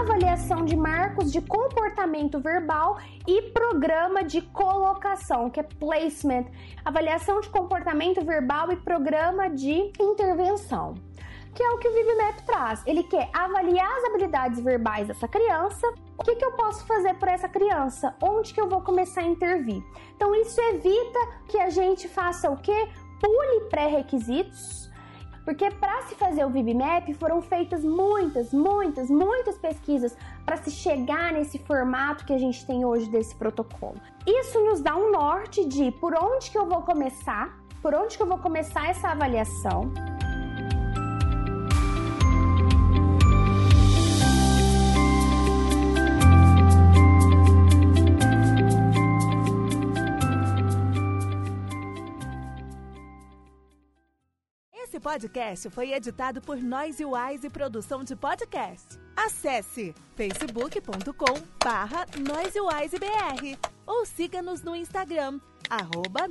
Avaliação de marcos de comportamento verbal e programa de colocação, que é placement, avaliação de comportamento verbal e programa de intervenção. Que é o que o ViveMap traz. Ele quer avaliar as habilidades verbais dessa criança. O que, que eu posso fazer para essa criança? Onde que eu vou começar a intervir? Então, isso evita que a gente faça o quê? Pule pré-requisitos porque para se fazer o VibMap foram feitas muitas, muitas, muitas pesquisas para se chegar nesse formato que a gente tem hoje desse protocolo. Isso nos dá um norte de por onde que eu vou começar, por onde que eu vou começar essa avaliação. Esse podcast foi editado por Nós Wise Produção de Podcast. Acesse facebook.com barra ou siga-nos no Instagram, arroba.